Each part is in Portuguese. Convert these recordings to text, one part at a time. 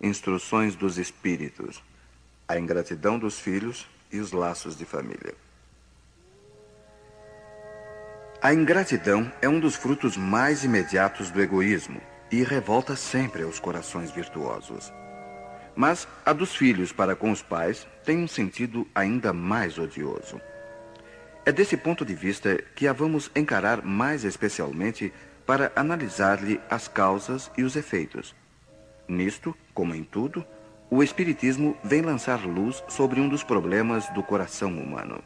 instruções dos espíritos, a ingratidão dos filhos e os laços de família. A ingratidão é um dos frutos mais imediatos do egoísmo e revolta sempre aos corações virtuosos. Mas a dos filhos para com os pais tem um sentido ainda mais odioso. É desse ponto de vista que a vamos encarar mais especialmente para analisar-lhe as causas e os efeitos. Nisto, como em tudo, o Espiritismo vem lançar luz sobre um dos problemas do coração humano.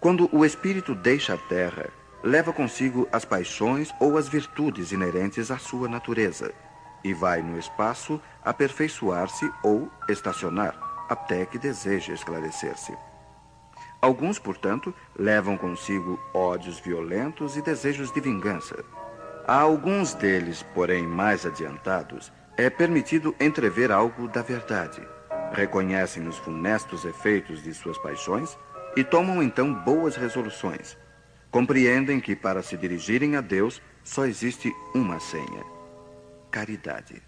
Quando o espírito deixa a terra, leva consigo as paixões ou as virtudes inerentes à sua natureza e vai no espaço aperfeiçoar-se ou estacionar, até que deseje esclarecer-se. Alguns, portanto, levam consigo ódios violentos e desejos de vingança. A alguns deles, porém mais adiantados, é permitido entrever algo da verdade. Reconhecem os funestos efeitos de suas paixões e tomam então boas resoluções. Compreendem que para se dirigirem a Deus só existe uma senha: caridade.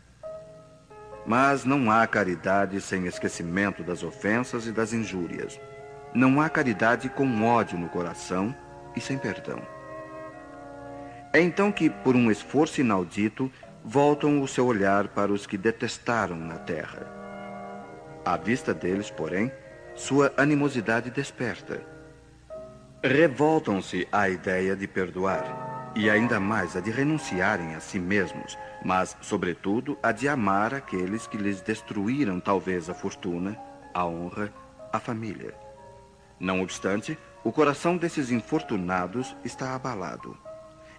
Mas não há caridade sem esquecimento das ofensas e das injúrias. Não há caridade com ódio no coração e sem perdão. É então que, por um esforço inaudito, voltam o seu olhar para os que detestaram na terra. À vista deles, porém, sua animosidade desperta. Revoltam-se à ideia de perdoar, e ainda mais a de renunciarem a si mesmos, mas, sobretudo, a de amar aqueles que lhes destruíram talvez a fortuna, a honra, a família. Não obstante, o coração desses infortunados está abalado.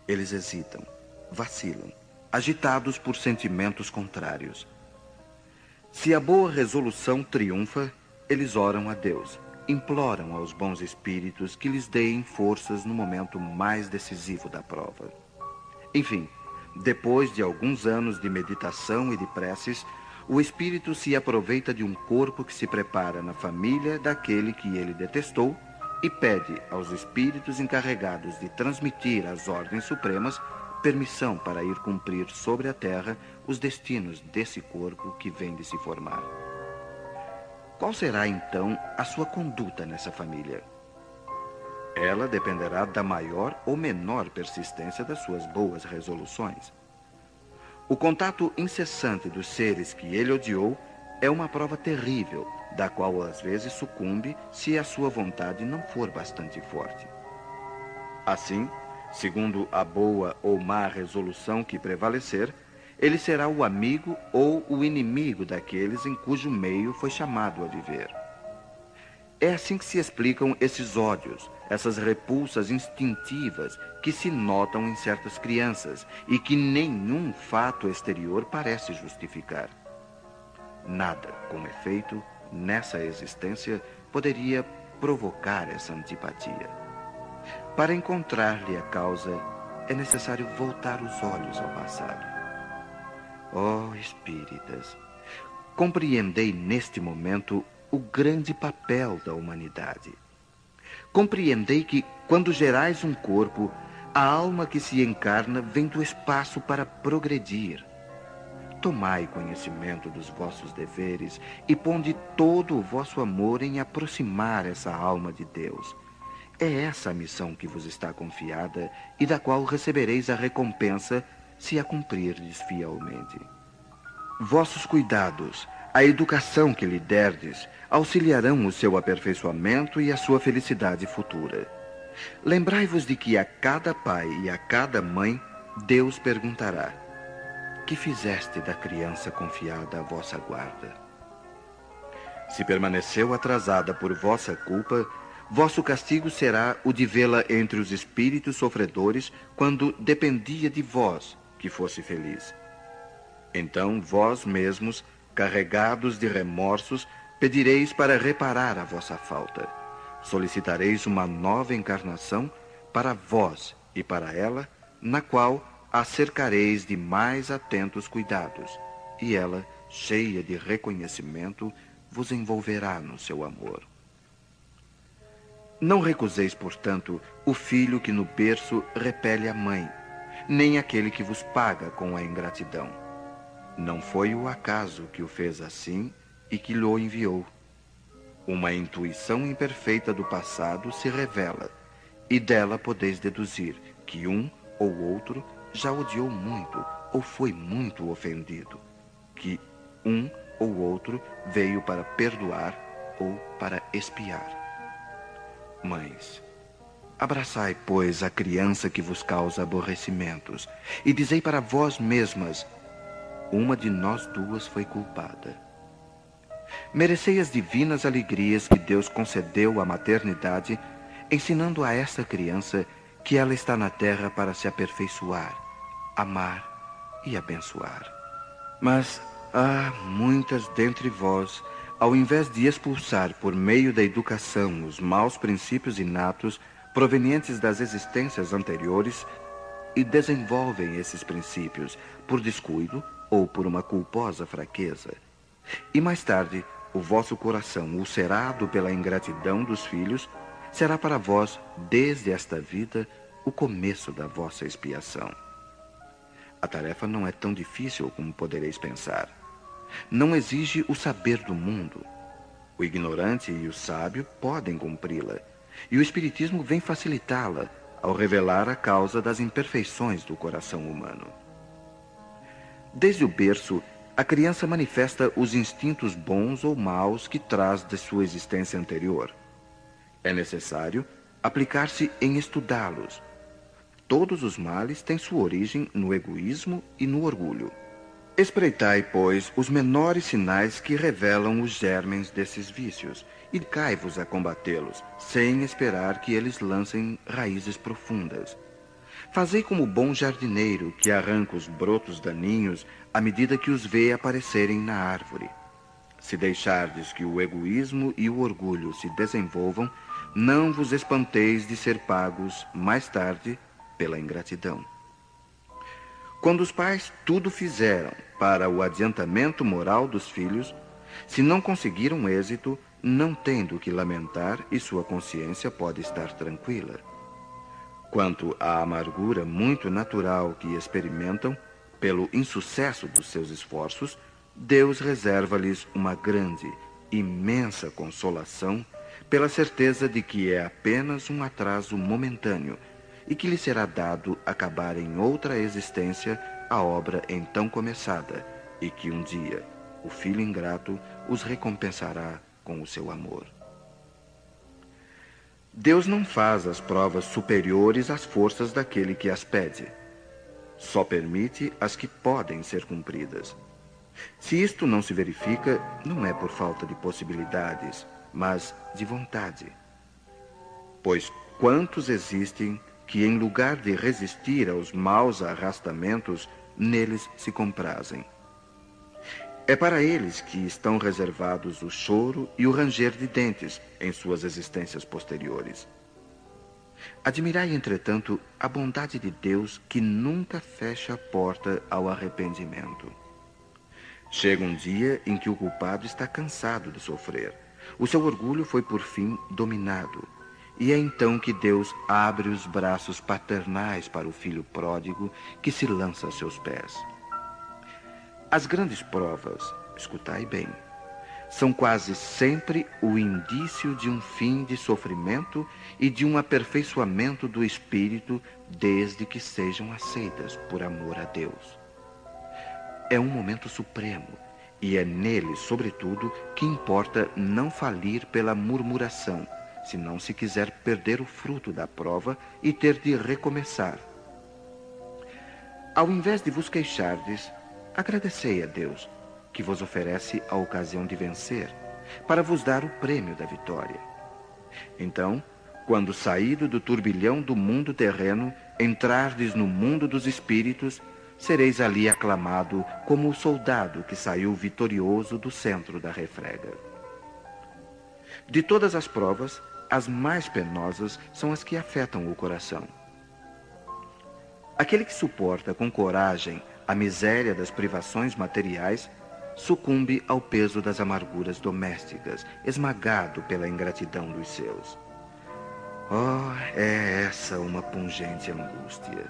Eles hesitam, vacilam, agitados por sentimentos contrários. Se a boa resolução triunfa, eles oram a Deus, imploram aos bons espíritos que lhes deem forças no momento mais decisivo da prova. Enfim, depois de alguns anos de meditação e de preces, o espírito se aproveita de um corpo que se prepara na família daquele que ele detestou e pede aos espíritos encarregados de transmitir às ordens supremas permissão para ir cumprir sobre a terra os destinos desse corpo que vem de se formar. Qual será então a sua conduta nessa família? Ela dependerá da maior ou menor persistência das suas boas resoluções. O contato incessante dos seres que ele odiou é uma prova terrível, da qual às vezes sucumbe se a sua vontade não for bastante forte. Assim, segundo a boa ou má resolução que prevalecer, ele será o amigo ou o inimigo daqueles em cujo meio foi chamado a viver. É assim que se explicam esses ódios, essas repulsas instintivas que se notam em certas crianças e que nenhum fato exterior parece justificar. Nada, com efeito, nessa existência poderia provocar essa antipatia. Para encontrar-lhe a causa, é necessário voltar os olhos ao passado. Oh, espíritas, compreendei neste momento o grande papel da humanidade. Compreendei que, quando gerais um corpo, a alma que se encarna vem do espaço para progredir. Tomai conhecimento dos vossos deveres e ponde todo o vosso amor em aproximar essa alma de Deus. É essa a missão que vos está confiada e da qual recebereis a recompensa se a cumprirdes fielmente. Vossos cuidados, a educação que lhe derdes, auxiliarão o seu aperfeiçoamento e a sua felicidade futura. Lembrai-vos de que a cada pai e a cada mãe Deus perguntará: Que fizeste da criança confiada à vossa guarda? Se permaneceu atrasada por vossa culpa, vosso castigo será o de vê-la entre os espíritos sofredores quando dependia de vós que fosse feliz. Então vós mesmos, carregados de remorsos, Pedireis para reparar a vossa falta. Solicitareis uma nova encarnação para vós e para ela, na qual a de mais atentos cuidados, e ela, cheia de reconhecimento, vos envolverá no seu amor. Não recuseis, portanto, o filho que no berço repele a mãe, nem aquele que vos paga com a ingratidão. Não foi o acaso que o fez assim e que lhe enviou. Uma intuição imperfeita do passado se revela, e dela podeis deduzir que um ou outro já odiou muito ou foi muito ofendido, que um ou outro veio para perdoar ou para espiar. Mães, abraçai, pois, a criança que vos causa aborrecimentos, e dizei para vós mesmas: uma de nós duas foi culpada. Merecei as divinas alegrias que Deus concedeu à maternidade, ensinando a esta criança que ela está na terra para se aperfeiçoar, amar e abençoar. Mas há muitas dentre vós, ao invés de expulsar por meio da educação os maus princípios inatos provenientes das existências anteriores, e desenvolvem esses princípios por descuido ou por uma culposa fraqueza. E mais tarde, o vosso coração, ulcerado pela ingratidão dos filhos, será para vós, desde esta vida, o começo da vossa expiação. A tarefa não é tão difícil como podereis pensar. Não exige o saber do mundo. O ignorante e o sábio podem cumpri-la, e o Espiritismo vem facilitá-la ao revelar a causa das imperfeições do coração humano. Desde o berço, a criança manifesta os instintos bons ou maus que traz de sua existência anterior. É necessário aplicar-se em estudá-los, Todos os males têm sua origem no egoísmo e no orgulho. Espreitai, pois, os menores sinais que revelam os germens desses vícios e cai-vos a combatê-los, sem esperar que eles lancem raízes profundas. Fazei como o bom jardineiro que arranca os brotos daninhos à medida que os vê aparecerem na árvore. Se deixardes que o egoísmo e o orgulho se desenvolvam, não vos espanteis de ser pagos, mais tarde, pela ingratidão. Quando os pais tudo fizeram para o adiantamento moral dos filhos, se não conseguiram êxito, não tendo que lamentar e sua consciência pode estar tranquila. Quanto à amargura muito natural que experimentam pelo insucesso dos seus esforços, Deus reserva-lhes uma grande, imensa consolação pela certeza de que é apenas um atraso momentâneo e que lhe será dado acabar em outra existência a obra então começada, e que um dia o filho ingrato os recompensará com o seu amor. Deus não faz as provas superiores às forças daquele que as pede. Só permite as que podem ser cumpridas. Se isto não se verifica, não é por falta de possibilidades, mas de vontade. Pois quantos existem que, em lugar de resistir aos maus arrastamentos, neles se comprazem. É para eles que estão reservados o choro e o ranger de dentes em suas existências posteriores. Admirai, entretanto, a bondade de Deus que nunca fecha a porta ao arrependimento. Chega um dia em que o culpado está cansado de sofrer. O seu orgulho foi por fim dominado e é então que Deus abre os braços paternais para o filho pródigo que se lança a seus pés. As grandes provas, escutai bem, são quase sempre o indício de um fim de sofrimento e de um aperfeiçoamento do espírito, desde que sejam aceitas por amor a Deus. É um momento supremo e é nele, sobretudo, que importa não falir pela murmuração se não se quiser perder o fruto da prova e ter de recomeçar. Ao invés de vos queixardes, agradecei a Deus, que vos oferece a ocasião de vencer, para vos dar o prêmio da vitória. Então, quando saído do turbilhão do mundo terreno, entrardes no mundo dos espíritos, sereis ali aclamado como o soldado que saiu vitorioso do centro da refrega. De todas as provas, as mais penosas são as que afetam o coração. Aquele que suporta com coragem a miséria das privações materiais sucumbe ao peso das amarguras domésticas, esmagado pela ingratidão dos seus. Oh, é essa uma pungente angústia.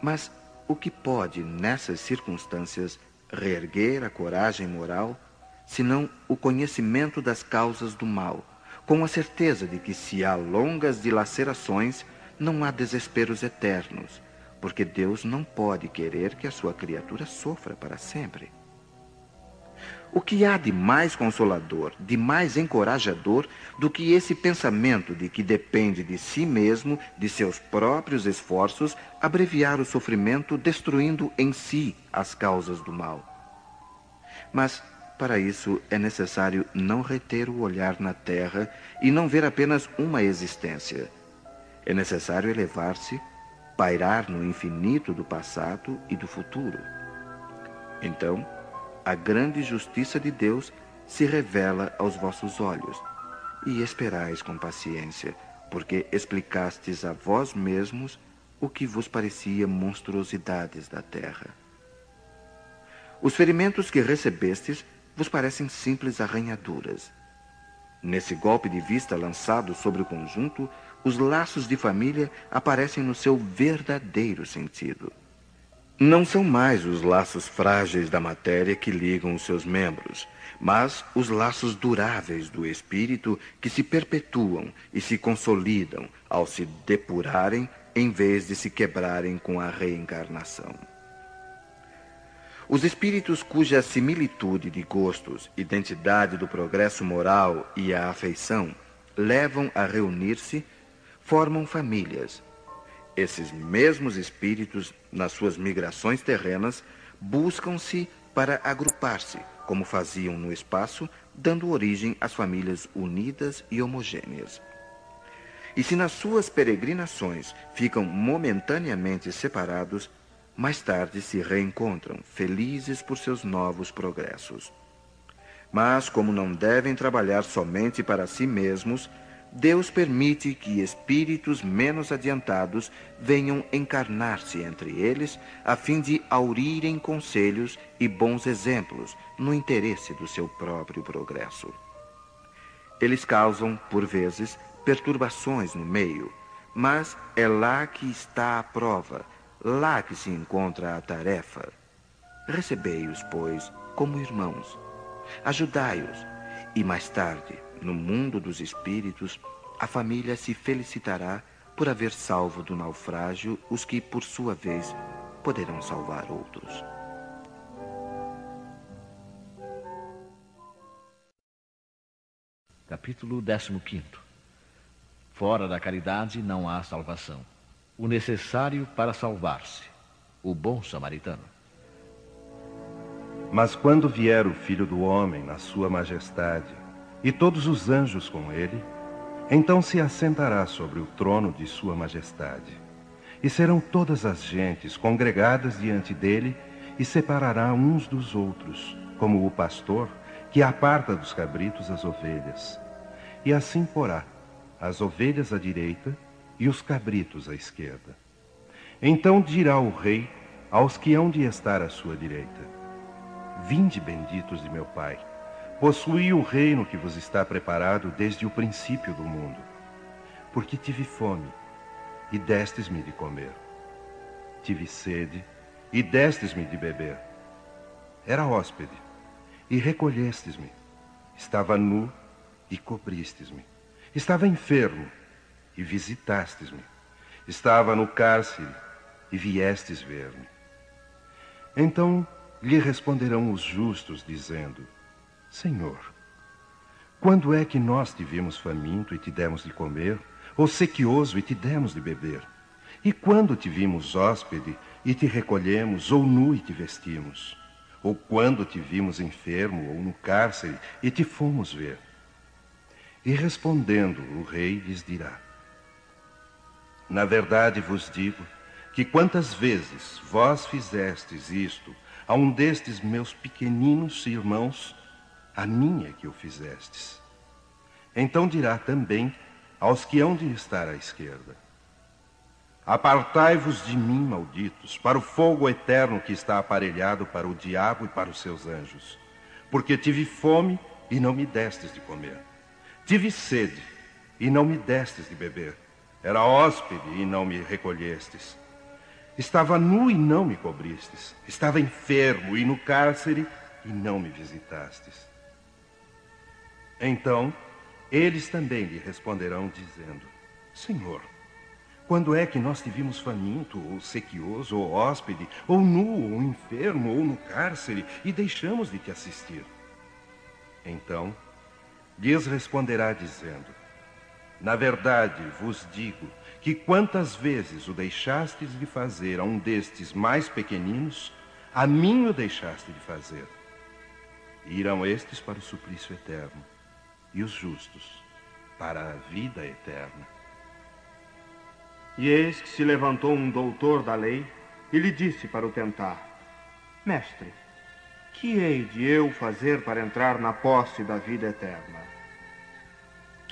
Mas o que pode, nessas circunstâncias, reerguer a coragem moral, senão o conhecimento das causas do mal, com a certeza de que se há longas dilacerações, não há desesperos eternos, porque Deus não pode querer que a sua criatura sofra para sempre. O que há de mais consolador, de mais encorajador do que esse pensamento de que depende de si mesmo, de seus próprios esforços, abreviar o sofrimento, destruindo em si as causas do mal? Mas, para isso, é necessário não reter o olhar na terra e não ver apenas uma existência. É necessário elevar-se, pairar no infinito do passado e do futuro. Então, a grande justiça de Deus se revela aos vossos olhos, e esperais com paciência, porque explicastes a vós mesmos o que vos parecia monstruosidades da terra. Os ferimentos que recebestes vos parecem simples arranhaduras. Nesse golpe de vista lançado sobre o conjunto, os laços de família aparecem no seu verdadeiro sentido. Não são mais os laços frágeis da matéria que ligam os seus membros, mas os laços duráveis do espírito que se perpetuam e se consolidam ao se depurarem em vez de se quebrarem com a reencarnação. Os espíritos cuja similitude de gostos, identidade do progresso moral e a afeição levam a reunir-se, formam famílias esses mesmos espíritos, nas suas migrações terrenas, buscam-se para agrupar-se, como faziam no espaço, dando origem às famílias unidas e homogêneas. E se nas suas peregrinações ficam momentaneamente separados, mais tarde se reencontram, felizes por seus novos progressos. Mas, como não devem trabalhar somente para si mesmos, Deus permite que espíritos menos adiantados venham encarnar-se entre eles, a fim de aurirem conselhos e bons exemplos no interesse do seu próprio progresso. Eles causam, por vezes, perturbações no meio, mas é lá que está a prova, lá que se encontra a tarefa. Recebei-os, pois, como irmãos. Ajudai-os, e mais tarde, no mundo dos espíritos, a família se felicitará por haver salvo do naufrágio os que, por sua vez, poderão salvar outros. Capítulo 15 Fora da caridade não há salvação. O necessário para salvar-se. O bom samaritano. Mas quando vier o Filho do Homem na sua majestade, e todos os anjos com ele, então se assentará sobre o trono de Sua Majestade. E serão todas as gentes congregadas diante dele e separará uns dos outros, como o pastor que aparta dos cabritos as ovelhas. E assim porá as ovelhas à direita e os cabritos à esquerda. Então dirá o rei aos que hão de estar à sua direita: Vinde benditos de meu Pai Possuí o reino que vos está preparado desde o princípio do mundo. Porque tive fome e destes-me de comer. Tive sede e destes-me de beber. Era hóspede e recolhestes-me. Estava nu e cobristes-me. Estava enfermo e visitastes-me. Estava no cárcere e viestes ver-me. Então lhe responderão os justos, dizendo: Senhor, quando é que nós te vimos faminto e te demos de comer, ou sequioso e te demos de beber? E quando te vimos hóspede e te recolhemos, ou nu e te vestimos? Ou quando te vimos enfermo ou no cárcere e te fomos ver? E respondendo, o rei lhes dirá: Na verdade vos digo que quantas vezes vós fizestes isto a um destes meus pequeninos irmãos, a minha que o fizestes. Então dirá também aos que hão de estar à esquerda: Apartai-vos de mim, malditos, para o fogo eterno que está aparelhado para o diabo e para os seus anjos. Porque tive fome e não me destes de comer. Tive sede e não me destes de beber. Era hóspede e não me recolhestes. Estava nu e não me cobristes. Estava enfermo e no cárcere e não me visitastes. Então, eles também lhe responderão, dizendo: Senhor, quando é que nós te vimos faminto, ou sequioso, ou hóspede, ou nu, ou enfermo, ou no cárcere, e deixamos de te assistir? Então, lhes responderá, dizendo: Na verdade vos digo que quantas vezes o deixastes de fazer a um destes mais pequeninos, a mim o deixaste de fazer. Irão estes para o suplício eterno, e os justos para a vida eterna. E eis que se levantou um doutor da lei e lhe disse para o tentar: Mestre, que hei de eu fazer para entrar na posse da vida eterna?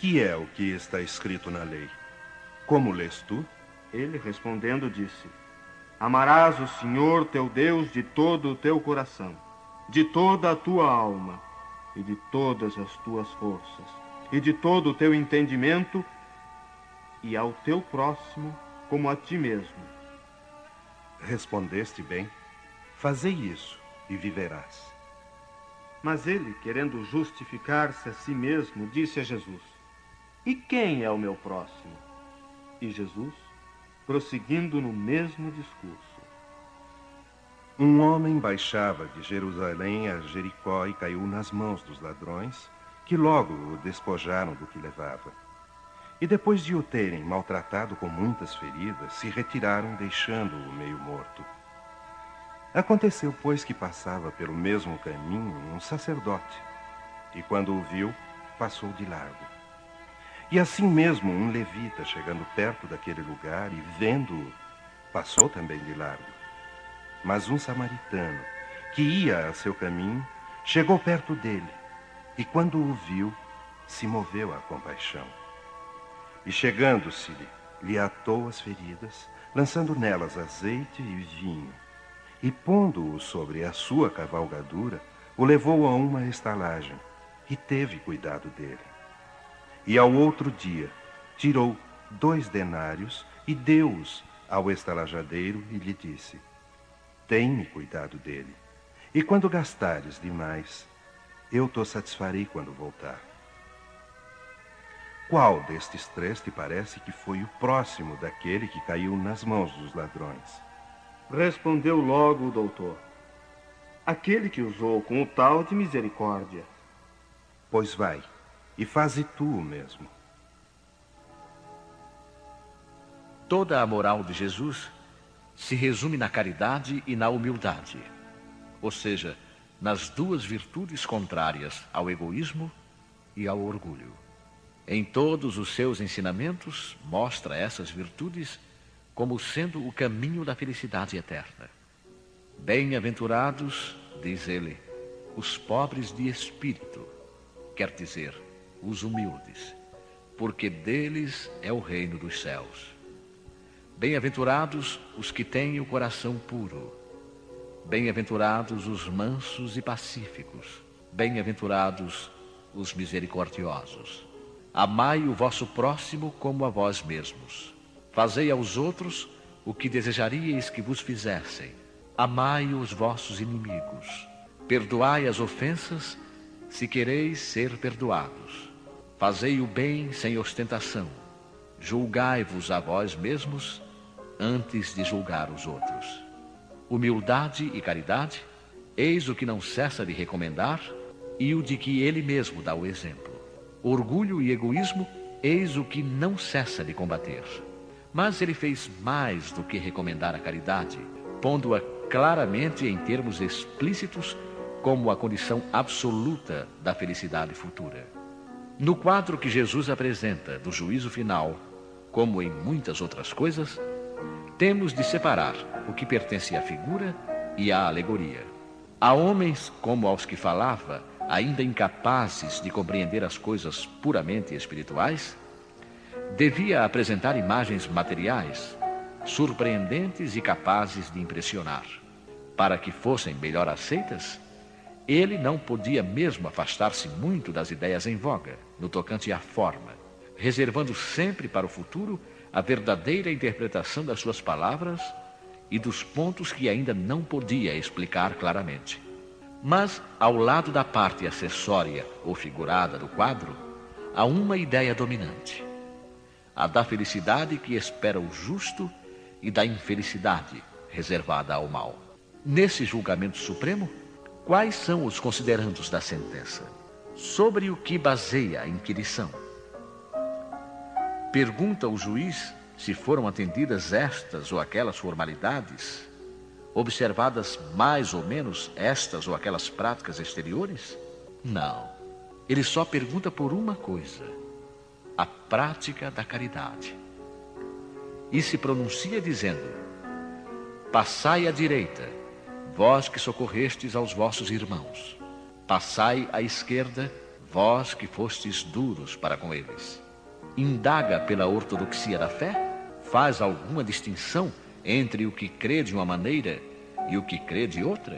Que é o que está escrito na lei? Como lês tu? Ele respondendo disse: Amarás o Senhor teu Deus de todo o teu coração, de toda a tua alma e de todas as tuas forças, e de todo o teu entendimento, e ao teu próximo como a ti mesmo. Respondeste bem. Fazei isso e viverás. Mas ele, querendo justificar-se a si mesmo, disse a Jesus: E quem é o meu próximo? E Jesus, prosseguindo no mesmo discurso: Um homem baixava de Jerusalém a Jericó e caiu nas mãos dos ladrões, que logo o despojaram do que levava. E depois de o terem maltratado com muitas feridas, se retiraram, deixando-o meio morto. Aconteceu, pois, que passava pelo mesmo caminho um sacerdote, e quando o viu, passou de largo. E assim mesmo um levita, chegando perto daquele lugar e vendo-o, passou também de largo. Mas um samaritano, que ia a seu caminho, chegou perto dele, e quando o viu, se moveu à compaixão. E chegando-se-lhe, lhe atou as feridas, lançando nelas azeite e vinho e, pondo-o sobre a sua cavalgadura, o levou a uma estalagem e teve cuidado dele. E ao outro dia tirou dois denários e deu-os ao estalajadeiro e lhe disse: Tem-me cuidado dele, e quando gastares demais, eu te satisfarei quando voltar. Qual destes três te parece que foi o próximo daquele que caiu nas mãos dos ladrões? Respondeu logo o doutor: Aquele que usou com o tal de misericórdia. Pois vai, e faze tu o mesmo. Toda a moral de Jesus se resume na caridade e na humildade, ou seja, nas duas virtudes contrárias ao egoísmo e ao orgulho. Em todos os seus ensinamentos, mostra essas virtudes como sendo o caminho da felicidade eterna. Bem-aventurados, diz ele, os pobres de espírito, quer dizer, os humildes, porque deles é o reino dos céus. Bem-aventurados os que têm o coração puro. Bem-aventurados os mansos e pacíficos. Bem-aventurados os misericordiosos. Amai o vosso próximo como a vós mesmos. Fazei aos outros o que desejaríeis que vos fizessem. Amai os vossos inimigos. Perdoai as ofensas, se quereis ser perdoados. Fazei o bem sem ostentação. Julgai-vos a vós mesmos antes de julgar os outros. Humildade e caridade, eis o que não cessa de recomendar e o de que ele mesmo dá o exemplo. Orgulho e egoísmo, eis o que não cessa de combater. Mas ele fez mais do que recomendar a caridade, pondo-a claramente em termos explícitos como a condição absoluta da felicidade futura. No quadro que Jesus apresenta do juízo final, como em muitas outras coisas, temos de separar o que pertence à figura e à alegoria. Há homens, como aos que falava, ainda incapazes de compreender as coisas puramente espirituais, devia apresentar imagens materiais, surpreendentes e capazes de impressionar. Para que fossem melhor aceitas, ele não podia mesmo afastar-se muito das ideias em voga, no tocante à forma, reservando sempre para o futuro a verdadeira interpretação das suas palavras e dos pontos que ainda não podia explicar claramente. Mas, ao lado da parte acessória ou figurada do quadro, há uma ideia dominante: a da felicidade que espera o justo e da infelicidade reservada ao mal. Nesse julgamento supremo, quais são os considerandos da sentença? Sobre o que baseia a inquirição? Pergunta o juiz se foram atendidas estas ou aquelas formalidades, observadas mais ou menos estas ou aquelas práticas exteriores? Não. Ele só pergunta por uma coisa: a prática da caridade. E se pronuncia dizendo: Passai à direita, vós que socorrestes aos vossos irmãos. Passai à esquerda, vós que fostes duros para com eles. Indaga pela ortodoxia da fé? Faz alguma distinção entre o que crê de uma maneira e o que crê de outra?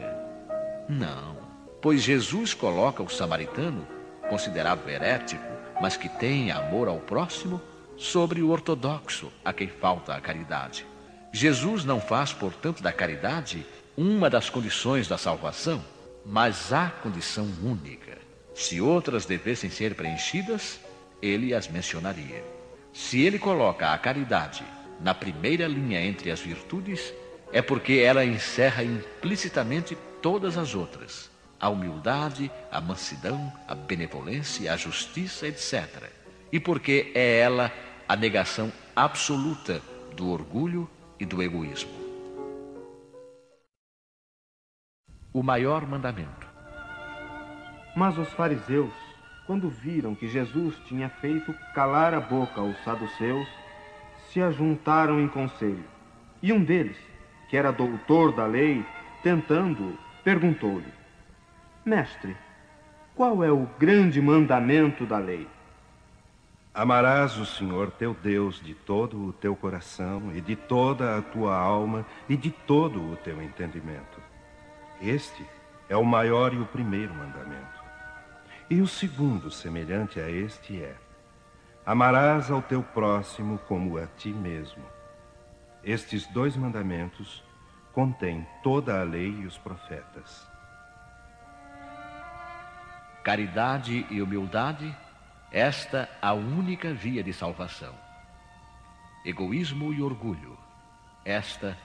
Não, pois Jesus coloca o samaritano, considerado herético, mas que tem amor ao próximo, sobre o ortodoxo, a quem falta a caridade. Jesus não faz, portanto, da caridade uma das condições da salvação, mas a condição única. Se outras devessem ser preenchidas, ele as mencionaria. Se ele coloca a caridade na primeira linha entre as virtudes, é porque ela encerra implicitamente todas as outras: a humildade, a mansidão, a benevolência, a justiça, etc. E porque é ela a negação absoluta do orgulho e do egoísmo. O maior mandamento. Mas os fariseus, quando viram que Jesus tinha feito calar a boca aos saduceus, se ajuntaram em conselho. E um deles, que era doutor da lei, tentando, perguntou-lhe: Mestre, qual é o grande mandamento da lei? Amarás o Senhor teu Deus de todo o teu coração e de toda a tua alma e de todo o teu entendimento. Este é o maior e o primeiro mandamento. E o segundo, semelhante a este, é: Amarás ao teu próximo como a ti mesmo. Estes dois mandamentos contêm toda a lei e os profetas. Caridade e humildade esta a única via de salvação. Egoísmo e orgulho, esta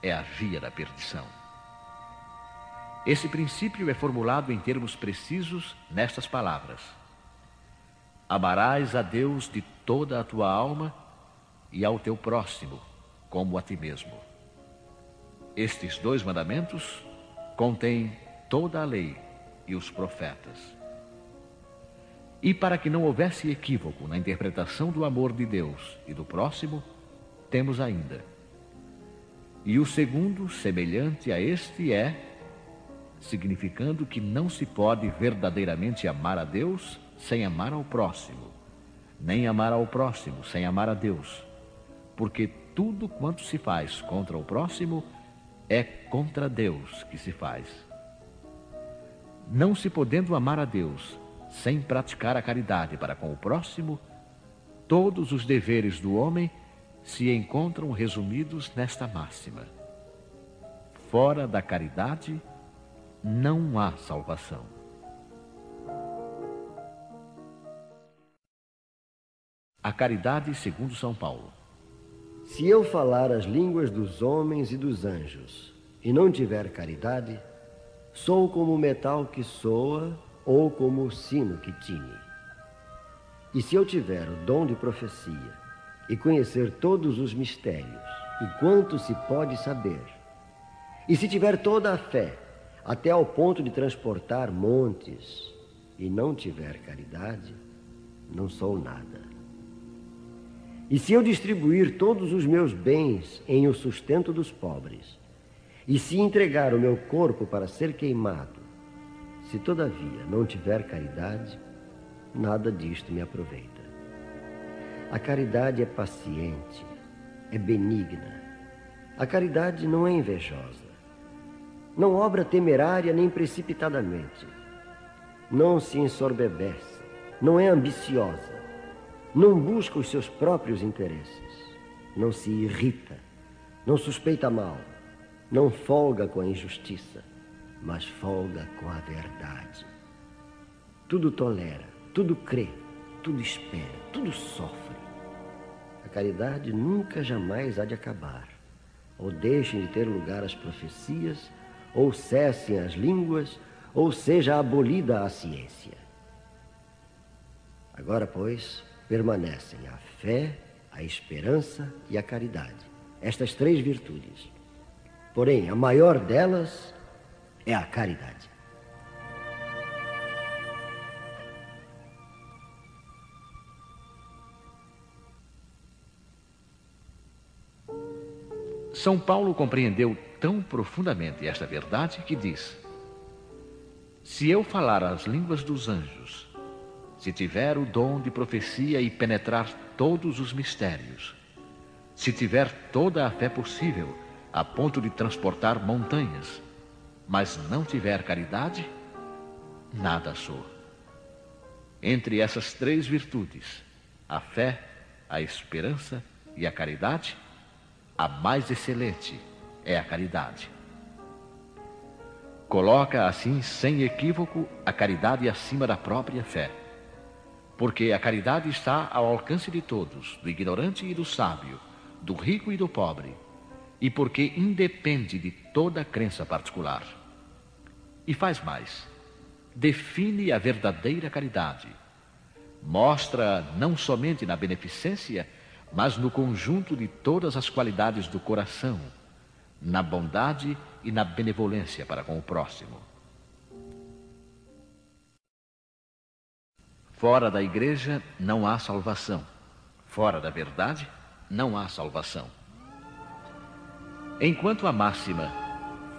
é a via da perdição. Esse princípio é formulado em termos precisos nestas palavras: Amarás a Deus de toda a tua alma e ao teu próximo como a ti mesmo. Estes dois mandamentos contêm toda a lei e os profetas. E para que não houvesse equívoco na interpretação do amor de Deus e do próximo, temos ainda. E o segundo, semelhante a este, é, significando que não se pode verdadeiramente amar a Deus sem amar ao próximo, nem amar ao próximo sem amar a Deus, porque tudo quanto se faz contra o próximo é contra Deus que se faz. Não se podendo amar a Deus sem praticar a caridade para com o próximo, todos os deveres do homem se encontram resumidos nesta máxima: fora da caridade não há salvação. A caridade segundo São Paulo. Se eu falar as línguas dos homens e dos anjos e não tiver caridade, sou como o metal que soa ou como o sino que tine. E se eu tiver o dom de profecia e conhecer todos os mistérios e quanto se pode saber, e se tiver toda a fé, até ao ponto de transportar montes, e não tiver caridade, não sou nada. E se eu distribuir todos os meus bens em o sustento dos pobres, e se entregar o meu corpo para ser queimado, se todavia não tiver caridade, nada disto me aproveita. A caridade é paciente, é benigna. A caridade não é invejosa. Não obra temerária nem precipitadamente. Não se ensorbebece, não é ambiciosa. Não busca os seus próprios interesses. Não se irrita, não suspeita mal, não folga com a injustiça, mas folga com a verdade. Tudo tolera, tudo crê, tudo espera, tudo sofre. A caridade nunca jamais há de acabar. Ou deixem de ter lugar as profecias, ou cessem as línguas, ou seja abolida a ciência. Agora, pois, permanecem a fé, a esperança e a caridade. Estas três virtudes. Porém, a maior delas é a caridade. São Paulo compreendeu tão profundamente esta verdade que diz: Se eu falar as línguas dos anjos, se tiver o dom de profecia e penetrar todos os mistérios, se tiver toda a fé possível, a ponto de transportar montanhas, mas não tiver caridade, nada sou. Entre essas três virtudes, a fé, a esperança e a caridade, a mais excelente é a caridade. Coloca assim, sem equívoco, a caridade acima da própria fé. Porque a caridade está ao alcance de todos, do ignorante e do sábio, do rico e do pobre, e porque independe de toda crença particular. E faz mais: define a verdadeira caridade. Mostra não somente na beneficência, mas no conjunto de todas as qualidades do coração, na bondade e na benevolência para com o próximo. Fora da igreja não há salvação. Fora da verdade não há salvação. Enquanto a máxima,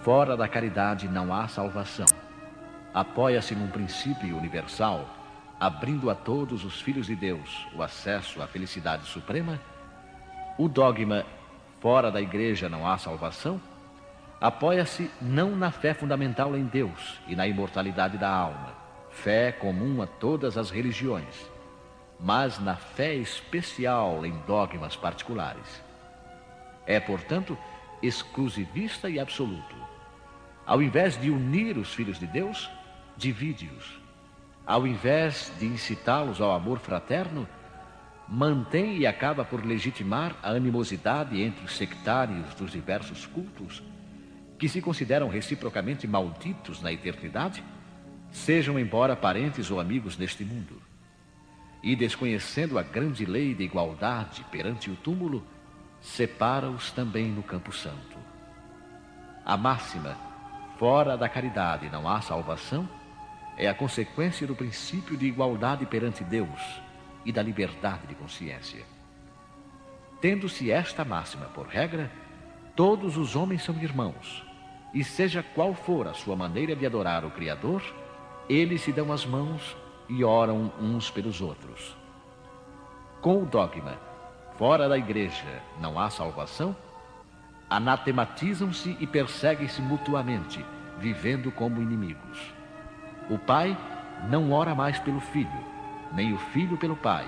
fora da caridade não há salvação, apoia-se num princípio universal, abrindo a todos os filhos de Deus o acesso à felicidade suprema, o dogma, fora da igreja não há salvação, apoia-se não na fé fundamental em Deus e na imortalidade da alma, fé comum a todas as religiões, mas na fé especial em dogmas particulares. É, portanto, exclusivista e absoluto. Ao invés de unir os filhos de Deus, divide-os. Ao invés de incitá-los ao amor fraterno, mantém e acaba por legitimar a animosidade entre os sectários dos diversos cultos, que se consideram reciprocamente malditos na eternidade sejam embora parentes ou amigos neste mundo. E desconhecendo a grande lei de igualdade perante o túmulo, separa-os também no campo santo. A máxima, fora da caridade não há salvação, é a consequência do princípio de igualdade perante Deus e da liberdade de consciência. Tendo-se esta máxima por regra, todos os homens são irmãos, e seja qual for a sua maneira de adorar o Criador, eles se dão as mãos e oram uns pelos outros. Com o dogma, fora da igreja não há salvação, anatematizam-se e perseguem-se mutuamente, vivendo como inimigos. O pai não ora mais pelo filho, nem o filho pelo pai,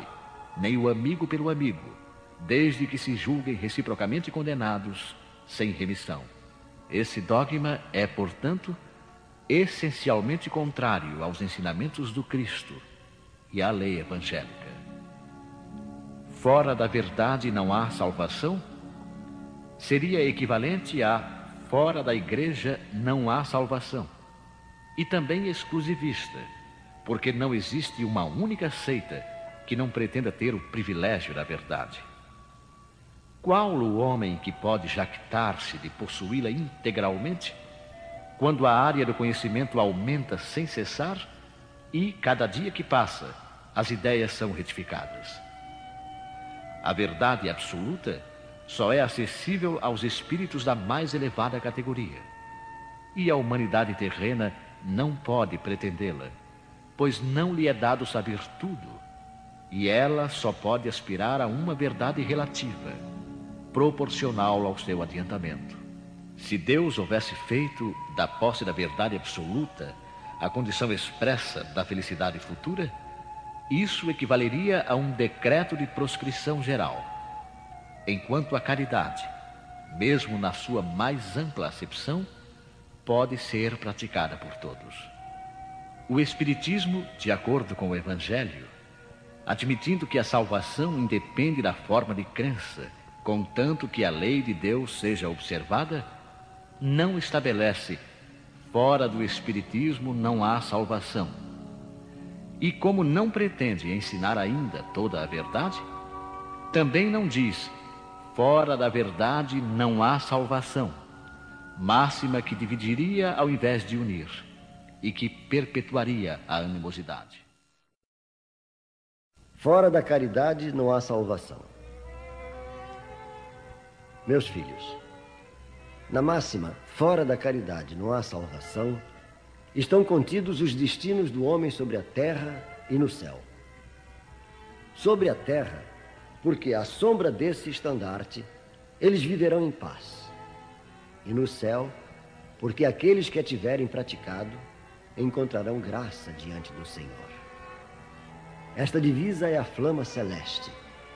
nem o amigo pelo amigo, desde que se julguem reciprocamente condenados sem remissão. Esse dogma é, portanto, essencialmente contrário aos ensinamentos do Cristo e à lei evangélica. Fora da verdade não há salvação seria equivalente a fora da igreja não há salvação. E também exclusivista, porque não existe uma única seita que não pretenda ter o privilégio da verdade. Qual o homem que pode jactar-se de possuí-la integralmente? quando a área do conhecimento aumenta sem cessar e, cada dia que passa, as ideias são retificadas. A verdade absoluta só é acessível aos espíritos da mais elevada categoria. E a humanidade terrena não pode pretendê-la, pois não lhe é dado saber tudo, e ela só pode aspirar a uma verdade relativa, proporcional ao seu adiantamento. Se Deus houvesse feito da posse da verdade absoluta a condição expressa da felicidade futura, isso equivaleria a um decreto de proscrição geral. Enquanto a caridade, mesmo na sua mais ampla acepção, pode ser praticada por todos. O Espiritismo, de acordo com o Evangelho, admitindo que a salvação independe da forma de crença, contanto que a lei de Deus seja observada, não estabelece fora do Espiritismo não há salvação. E como não pretende ensinar ainda toda a verdade, também não diz fora da verdade não há salvação, máxima que dividiria ao invés de unir e que perpetuaria a animosidade. Fora da caridade não há salvação. Meus filhos, na máxima, fora da caridade não há salvação, estão contidos os destinos do homem sobre a terra e no céu. Sobre a terra, porque à sombra desse estandarte, eles viverão em paz. E no céu, porque aqueles que a tiverem praticado encontrarão graça diante do Senhor. Esta divisa é a flama celeste,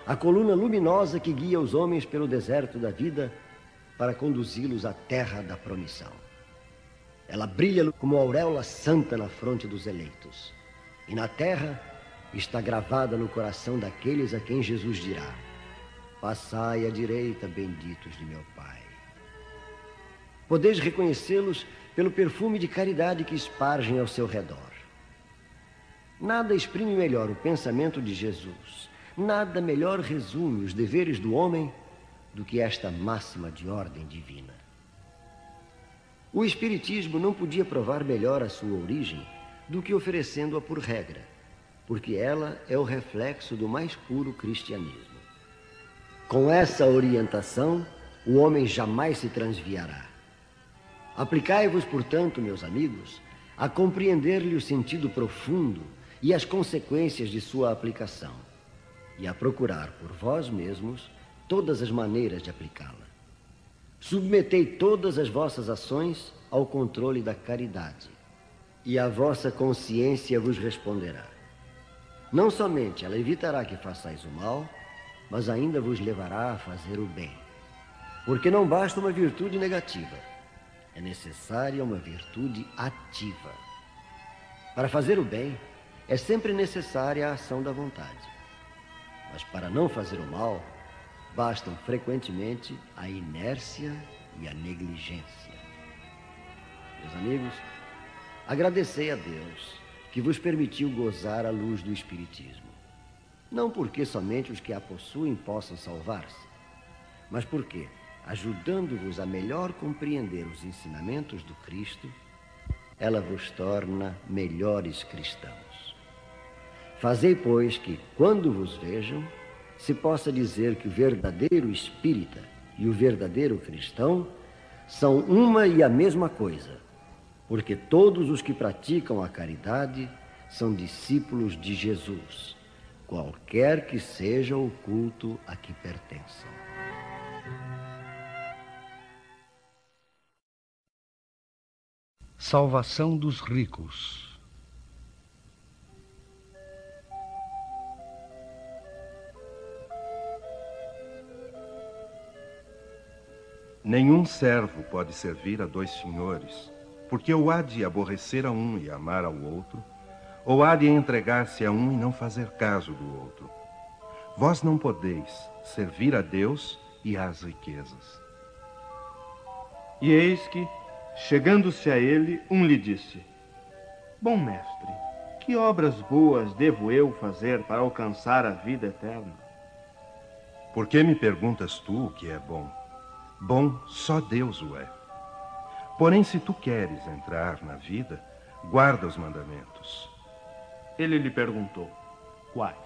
a coluna luminosa que guia os homens pelo deserto da vida para conduzi-los à terra da promissão. Ela brilha como auréola santa na fronte dos eleitos. E na terra está gravada no coração daqueles a quem Jesus dirá: Passai à direita, benditos de meu Pai. Podeis reconhecê-los pelo perfume de caridade que espargem ao seu redor. Nada exprime melhor o pensamento de Jesus, nada melhor resume os deveres do homem do que esta máxima de ordem divina. O Espiritismo não podia provar melhor a sua origem do que oferecendo-a por regra, porque ela é o reflexo do mais puro cristianismo. Com essa orientação, o homem jamais se transviará. Aplicai-vos, portanto, meus amigos, a compreender-lhe o sentido profundo e as consequências de sua aplicação, e a procurar por vós mesmos todas as maneiras de aplicá-la. Submetei todas as vossas ações ao controle da caridade, e a vossa consciência vos responderá. Não somente ela evitará que façais o mal, mas ainda vos levará a fazer o bem. Porque não basta uma virtude negativa, é necessária uma virtude ativa. Para fazer o bem, é sempre necessária a ação da vontade. Mas para não fazer o mal, bastam frequentemente a inércia e a negligência. Meus amigos, agradecei a Deus que vos permitiu gozar a luz do Espiritismo. Não porque somente os que a possuem possam salvar-se, mas porque, ajudando-vos a melhor compreender os ensinamentos do Cristo, ela vos torna melhores cristãos. Fazei, pois, que, quando vos vejam, se possa dizer que o verdadeiro espírita e o verdadeiro cristão são uma e a mesma coisa, porque todos os que praticam a caridade são discípulos de Jesus, qualquer que seja o culto a que pertençam. Salvação dos ricos. Nenhum servo pode servir a dois senhores, porque ou há de aborrecer a um e amar ao outro, ou há de entregar-se a um e não fazer caso do outro. Vós não podeis servir a Deus e às riquezas. E eis que, chegando-se a ele, um lhe disse: Bom mestre, que obras boas devo eu fazer para alcançar a vida eterna? Por que me perguntas tu o que é bom? Bom, só Deus o é. Porém, se tu queres entrar na vida, guarda os mandamentos. Ele lhe perguntou: Quais?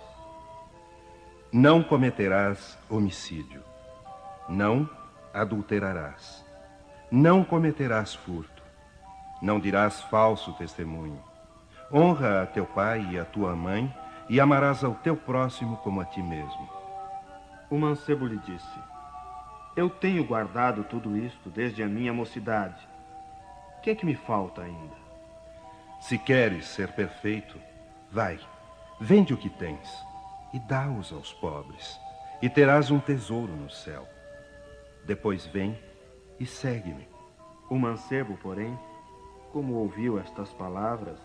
Não cometerás homicídio. Não adulterarás. Não cometerás furto. Não dirás falso testemunho. Honra a teu pai e a tua mãe e amarás ao teu próximo como a ti mesmo. O mancebo lhe disse: eu tenho guardado tudo isto desde a minha mocidade. O que é que me falta ainda? Se queres ser perfeito, vai, vende o que tens e dá-os aos pobres, e terás um tesouro no céu. Depois vem e segue-me. O mancebo, porém, como ouviu estas palavras,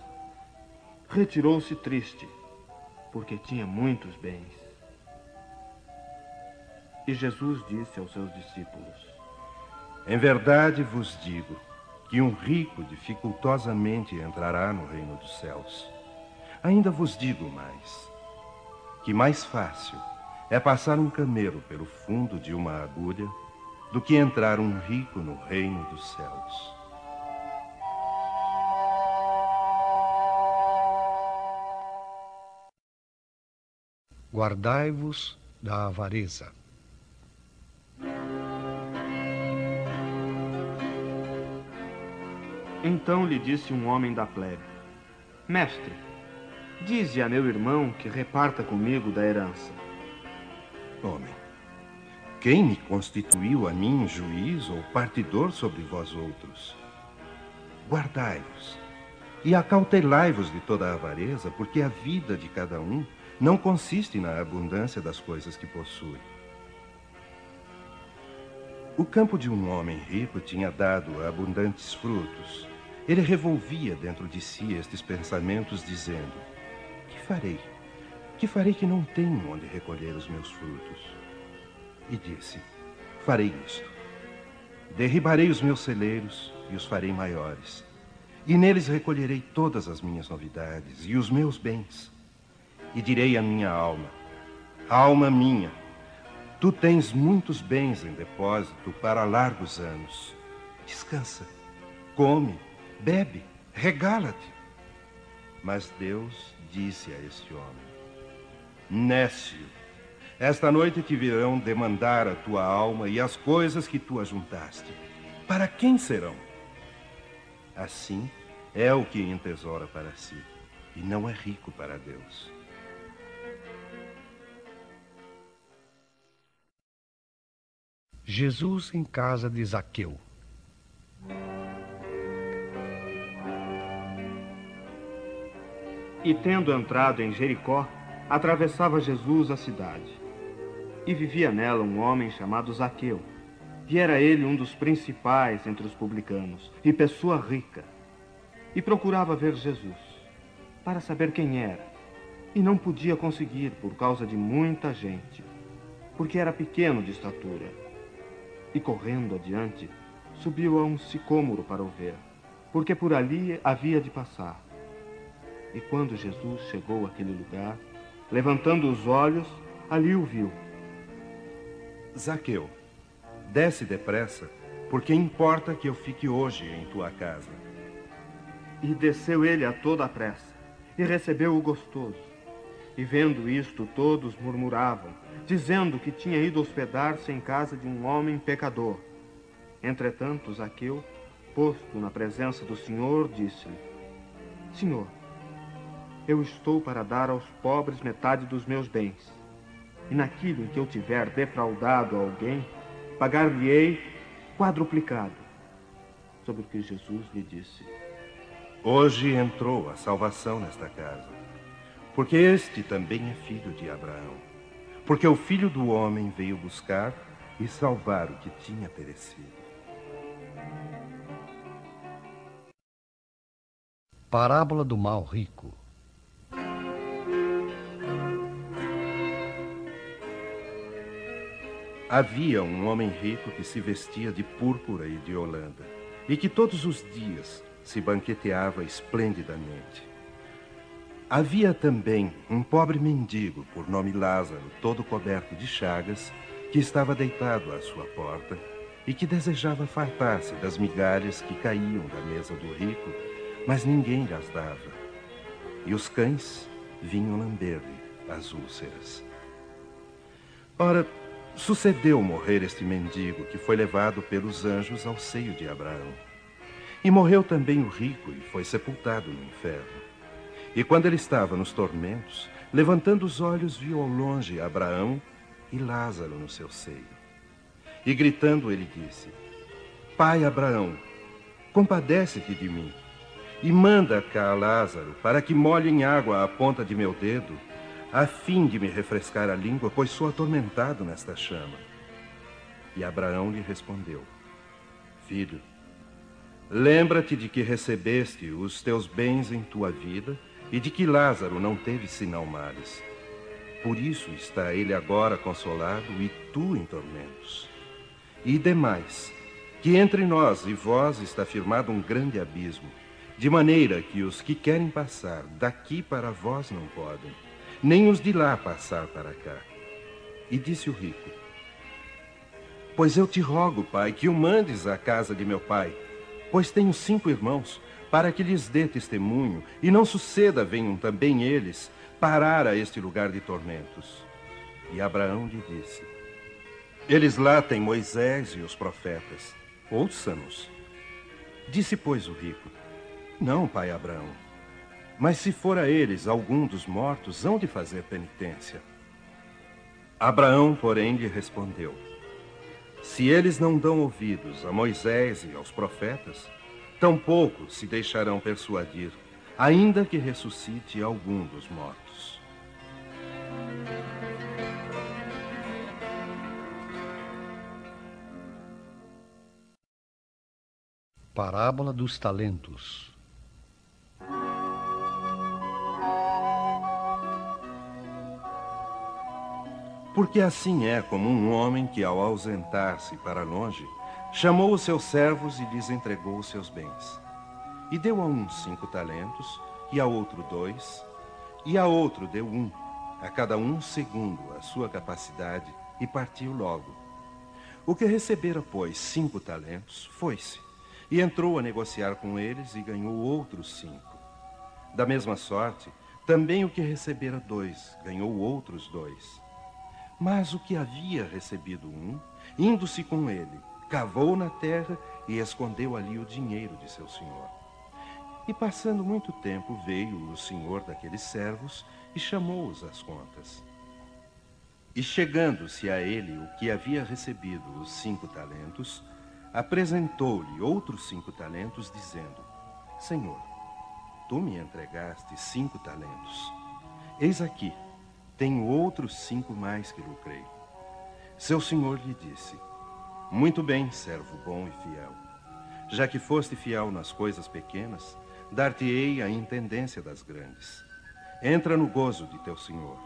retirou-se triste, porque tinha muitos bens. E Jesus disse aos seus discípulos: Em verdade vos digo que um rico dificultosamente entrará no reino dos céus. Ainda vos digo mais: que mais fácil é passar um camelo pelo fundo de uma agulha do que entrar um rico no reino dos céus. Guardai-vos da avareza. Então lhe disse um homem da plebe: Mestre, dize a meu irmão que reparta comigo da herança. Homem, quem me constituiu a mim juiz ou partidor sobre vós outros? Guardai-vos e acautelai-vos de toda a avareza, porque a vida de cada um não consiste na abundância das coisas que possui. O campo de um homem rico tinha dado abundantes frutos. Ele revolvia dentro de si estes pensamentos, dizendo: Que farei? Que farei que não tenho onde recolher os meus frutos? E disse: Farei isto. Derribarei os meus celeiros e os farei maiores. E neles recolherei todas as minhas novidades e os meus bens. E direi à minha alma: Alma minha, Tu tens muitos bens em depósito para largos anos. Descansa, come, bebe, regala-te. Mas Deus disse a este homem: Nécio, esta noite te virão demandar a tua alma e as coisas que tu ajuntaste. Para quem serão? Assim é o que entesoura para si, e não é rico para Deus. Jesus em casa de Zaqueu. E tendo entrado em Jericó, atravessava Jesus a cidade. E vivia nela um homem chamado Zaqueu. E era ele um dos principais entre os publicanos, e pessoa rica. E procurava ver Jesus, para saber quem era. E não podia conseguir por causa de muita gente, porque era pequeno de estatura. E correndo adiante, subiu a um sicômoro para o ver, porque por ali havia de passar. E quando Jesus chegou àquele lugar, levantando os olhos, ali o viu. Zaqueu, desce depressa, porque importa que eu fique hoje em tua casa. E desceu ele a toda a pressa, e recebeu o gostoso. E vendo isto, todos murmuravam, dizendo que tinha ido hospedar-se em casa de um homem pecador. Entretanto, Zaqueu, posto na presença do Senhor, disse-lhe: Senhor, eu estou para dar aos pobres metade dos meus bens. E naquilo em que eu tiver defraudado alguém, pagar-lhe-ei quadruplicado. Sobre o que Jesus lhe disse: Hoje entrou a salvação nesta casa, porque este também é filho de Abraão. Porque o filho do homem veio buscar e salvar o que tinha perecido. Parábola do mal rico. Havia um homem rico que se vestia de púrpura e de holanda, e que todos os dias se banqueteava esplendidamente. Havia também um pobre mendigo, por nome Lázaro, todo coberto de chagas, que estava deitado à sua porta e que desejava fartar-se das migalhas que caíam da mesa do rico, mas ninguém lhes dava. E os cães vinham lamber-lhe as úlceras. Ora, sucedeu morrer este mendigo que foi levado pelos anjos ao seio de Abraão. E morreu também o rico e foi sepultado no inferno. E quando ele estava nos tormentos, levantando os olhos, viu ao longe Abraão e Lázaro no seu seio. E gritando, ele disse: Pai Abraão, compadece-te de mim e manda cá Lázaro para que molhe em água a ponta de meu dedo, a fim de me refrescar a língua, pois sou atormentado nesta chama. E Abraão lhe respondeu: Filho, lembra-te de que recebeste os teus bens em tua vida e de que Lázaro não teve sinal males. Por isso está ele agora consolado e tu em tormentos. E demais, que entre nós e vós está firmado um grande abismo, de maneira que os que querem passar daqui para vós não podem, nem os de lá passar para cá. E disse o rico: Pois eu te rogo, pai, que o mandes à casa de meu pai, pois tenho cinco irmãos, para que lhes dê testemunho, e não suceda venham também eles parar a este lugar de tormentos. E Abraão lhe disse: Eles lá têm Moisés e os profetas. Ouça-nos. Disse, pois, o rico: Não, pai Abraão. Mas se for a eles algum dos mortos, hão de fazer penitência. Abraão, porém, lhe respondeu: se eles não dão ouvidos a Moisés e aos profetas, tampouco se deixarão persuadir, ainda que ressuscite algum dos mortos. Parábola dos talentos. Porque assim é como um homem que, ao ausentar-se para longe, chamou os seus servos e lhes entregou os seus bens. E deu a um cinco talentos, e a outro dois, e a outro deu um, a cada um segundo a sua capacidade, e partiu logo. O que recebera, pois, cinco talentos, foi-se, e entrou a negociar com eles e ganhou outros cinco. Da mesma sorte, também o que recebera dois, ganhou outros dois. Mas o que havia recebido um, indo-se com ele, cavou na terra e escondeu ali o dinheiro de seu senhor. E passando muito tempo, veio o senhor daqueles servos e chamou-os às contas. E chegando-se a ele o que havia recebido os cinco talentos, apresentou-lhe outros cinco talentos, dizendo: Senhor, tu me entregaste cinco talentos. Eis aqui tenho outros cinco mais que lucrei. Seu senhor lhe disse: Muito bem, servo bom e fiel. Já que foste fiel nas coisas pequenas, dar-te-ei a intendência das grandes. Entra no gozo de teu senhor.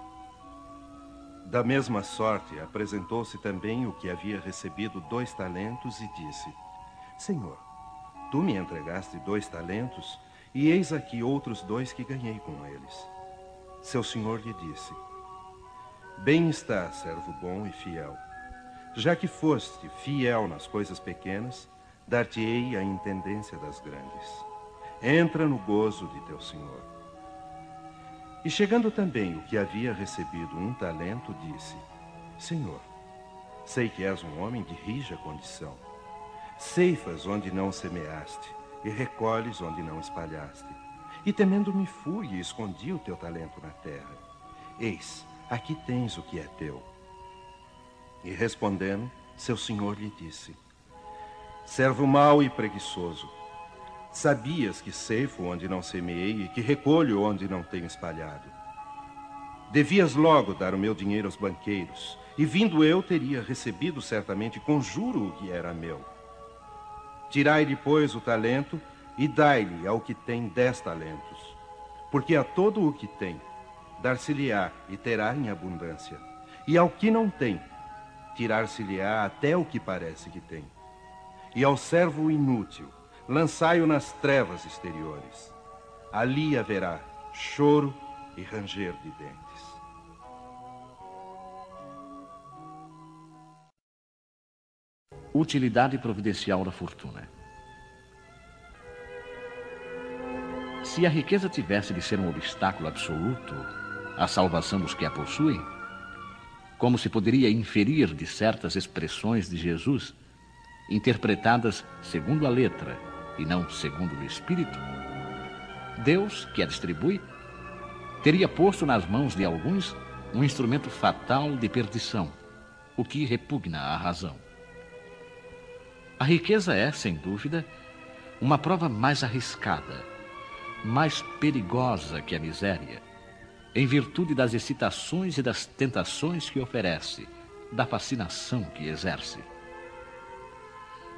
Da mesma sorte, apresentou-se também o que havia recebido dois talentos e disse: Senhor, tu me entregaste dois talentos, e eis aqui outros dois que ganhei com eles. Seu senhor lhe disse: Bem está, servo bom e fiel. Já que foste fiel nas coisas pequenas, dar-te-ei a intendência das grandes. Entra no gozo de teu senhor. E chegando também o que havia recebido um talento, disse: Senhor, sei que és um homem de rija condição. Ceifas onde não semeaste, e recolhes onde não espalhaste. E temendo-me fui e escondi o teu talento na terra. Eis, Aqui tens o que é teu. E respondendo, seu senhor lhe disse: Servo mau e preguiçoso, sabias que ceifo onde não semeei e que recolho onde não tenho espalhado. Devias logo dar o meu dinheiro aos banqueiros, e vindo eu teria recebido certamente com juro o que era meu. Tirai-lhe, pois, o talento e dai-lhe ao que tem dez talentos, porque a todo o que tem dar-se-lhe-á e terá em abundância. E ao que não tem, tirar-se-lhe-á até o que parece que tem. E ao servo inútil, lançai-o nas trevas exteriores. Ali haverá choro e ranger de dentes. Utilidade providencial da fortuna. Se a riqueza tivesse de ser um obstáculo absoluto a salvação dos que a possuem? Como se poderia inferir de certas expressões de Jesus, interpretadas segundo a letra e não segundo o Espírito? Deus, que a distribui, teria posto nas mãos de alguns um instrumento fatal de perdição, o que repugna à razão. A riqueza é, sem dúvida, uma prova mais arriscada, mais perigosa que a miséria em virtude das excitações e das tentações que oferece, da fascinação que exerce.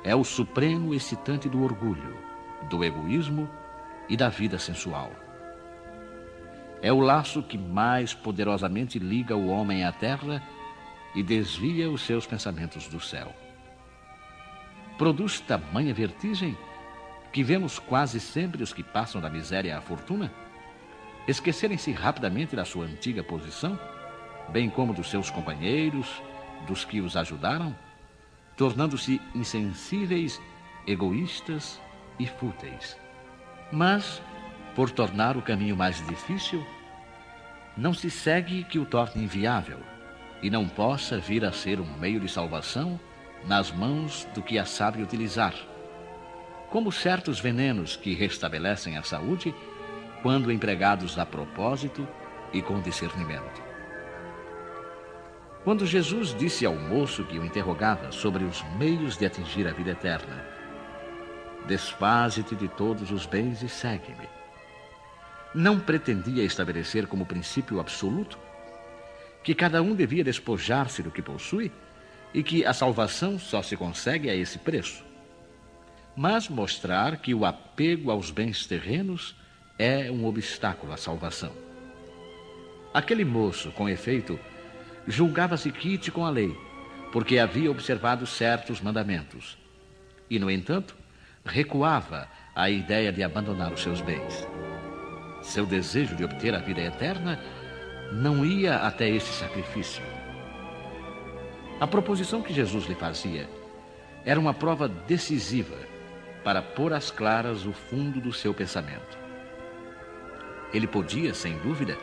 é o supremo excitante do orgulho, do egoísmo e da vida sensual. É o laço que mais poderosamente liga o homem à terra e desvia os seus pensamentos do céu. Produz tamanha vertigem que vemos quase sempre os que passam da miséria à fortuna esquecerem-se rapidamente da sua antiga posição, bem como dos seus companheiros, dos que os ajudaram, tornando-se insensíveis, egoístas e fúteis. Mas, por tornar o caminho mais difícil, não se segue que o torne inviável e não possa vir a ser um meio de salvação nas mãos do que a sabe utilizar, como certos venenos que restabelecem a saúde quando empregados a propósito e com discernimento. Quando Jesus disse ao moço que o interrogava sobre os meios de atingir a vida eterna, Desfaze-te de todos os bens e segue-me. Não pretendia estabelecer como princípio absoluto que cada um devia despojar-se do que possui e que a salvação só se consegue a esse preço, mas mostrar que o apego aos bens terrenos é um obstáculo à salvação. Aquele moço, com efeito, julgava-se quite com a lei, porque havia observado certos mandamentos. E, no entanto, recuava à ideia de abandonar os seus bens. Seu desejo de obter a vida eterna não ia até esse sacrifício. A proposição que Jesus lhe fazia era uma prova decisiva para pôr às claras o fundo do seu pensamento. Ele podia, sem dúvida,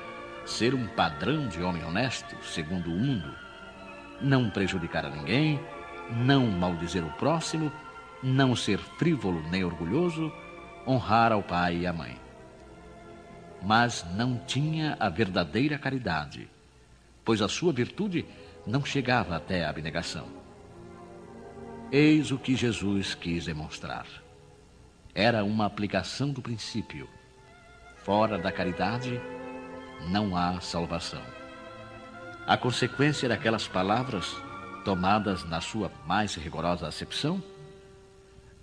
ser um padrão de homem honesto, segundo o mundo, não prejudicar a ninguém, não maldizer o próximo não ser frívolo nem orgulhoso, honrar ao pai e à mãe. Mas não tinha a verdadeira caridade, pois a sua virtude não chegava até a abnegação. Eis o que Jesus quis demonstrar. Era uma aplicação do princípio. Fora da caridade, não há salvação. A consequência daquelas palavras, tomadas na sua mais rigorosa acepção,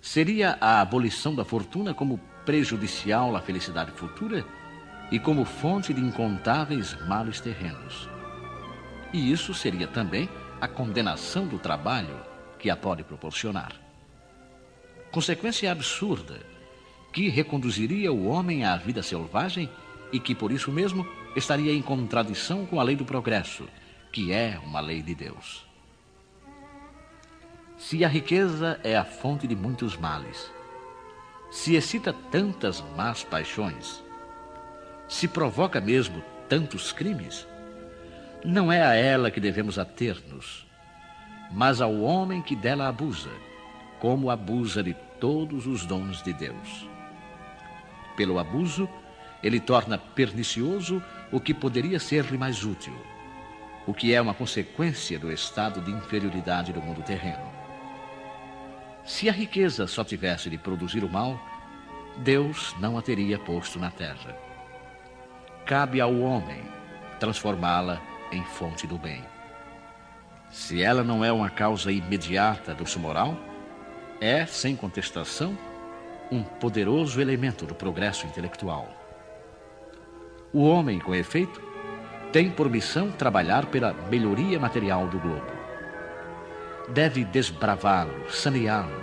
Seria a abolição da fortuna como prejudicial à felicidade futura e como fonte de incontáveis males terrenos. E isso seria também a condenação do trabalho que a pode proporcionar. Consequência absurda que reconduziria o homem à vida selvagem e que, por isso mesmo, estaria em contradição com a lei do progresso, que é uma lei de Deus. Se a riqueza é a fonte de muitos males, se excita tantas más paixões, se provoca mesmo tantos crimes, não é a ela que devemos ater-nos, mas ao homem que dela abusa, como abusa de todos os dons de Deus. Pelo abuso, ele torna pernicioso o que poderia ser-lhe mais útil, o que é uma consequência do estado de inferioridade do mundo terreno. Se a riqueza só tivesse de produzir o mal, Deus não a teria posto na terra. Cabe ao homem transformá-la em fonte do bem. Se ela não é uma causa imediata do seu moral, é, sem contestação, um poderoso elemento do progresso intelectual. O homem, com efeito, tem por missão trabalhar pela melhoria material do globo deve desbravá-lo, saneá-lo,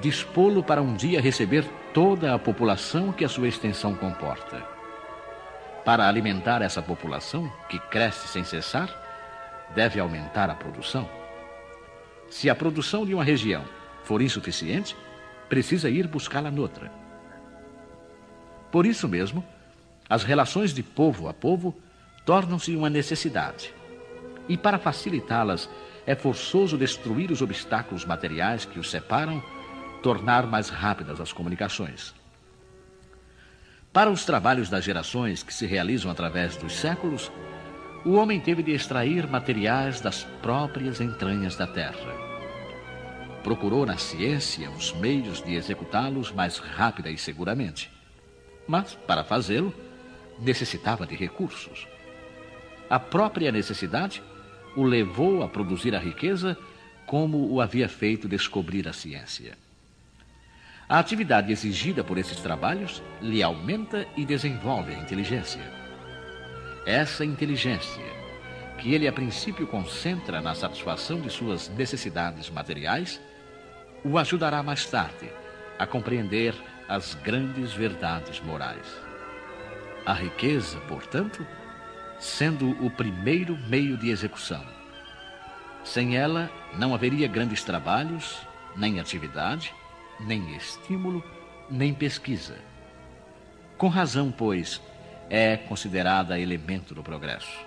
dispô-lo para um dia receber toda a população que a sua extensão comporta. Para alimentar essa população, que cresce sem cessar, deve aumentar a produção. Se a produção de uma região for insuficiente, precisa ir buscá-la noutra. Por isso mesmo, as relações de povo a povo tornam-se uma necessidade. E para facilitá-las, é forçoso destruir os obstáculos materiais que os separam, tornar mais rápidas as comunicações. Para os trabalhos das gerações que se realizam através dos séculos, o homem teve de extrair materiais das próprias entranhas da terra. Procurou na ciência os meios de executá-los mais rápida e seguramente. Mas, para fazê-lo, necessitava de recursos. A própria necessidade o levou a produzir a riqueza como o havia feito descobrir a ciência. A atividade exigida por esses trabalhos lhe aumenta e desenvolve a inteligência. Essa inteligência, que ele a princípio concentra na satisfação de suas necessidades materiais, o ajudará mais tarde a compreender as grandes verdades morais. A riqueza, portanto, sendo o primeiro meio de execução. Sem ela, não haveria grandes trabalhos, nem atividade, nem estímulo, nem pesquisa. Com razão, pois, é considerada elemento do progresso.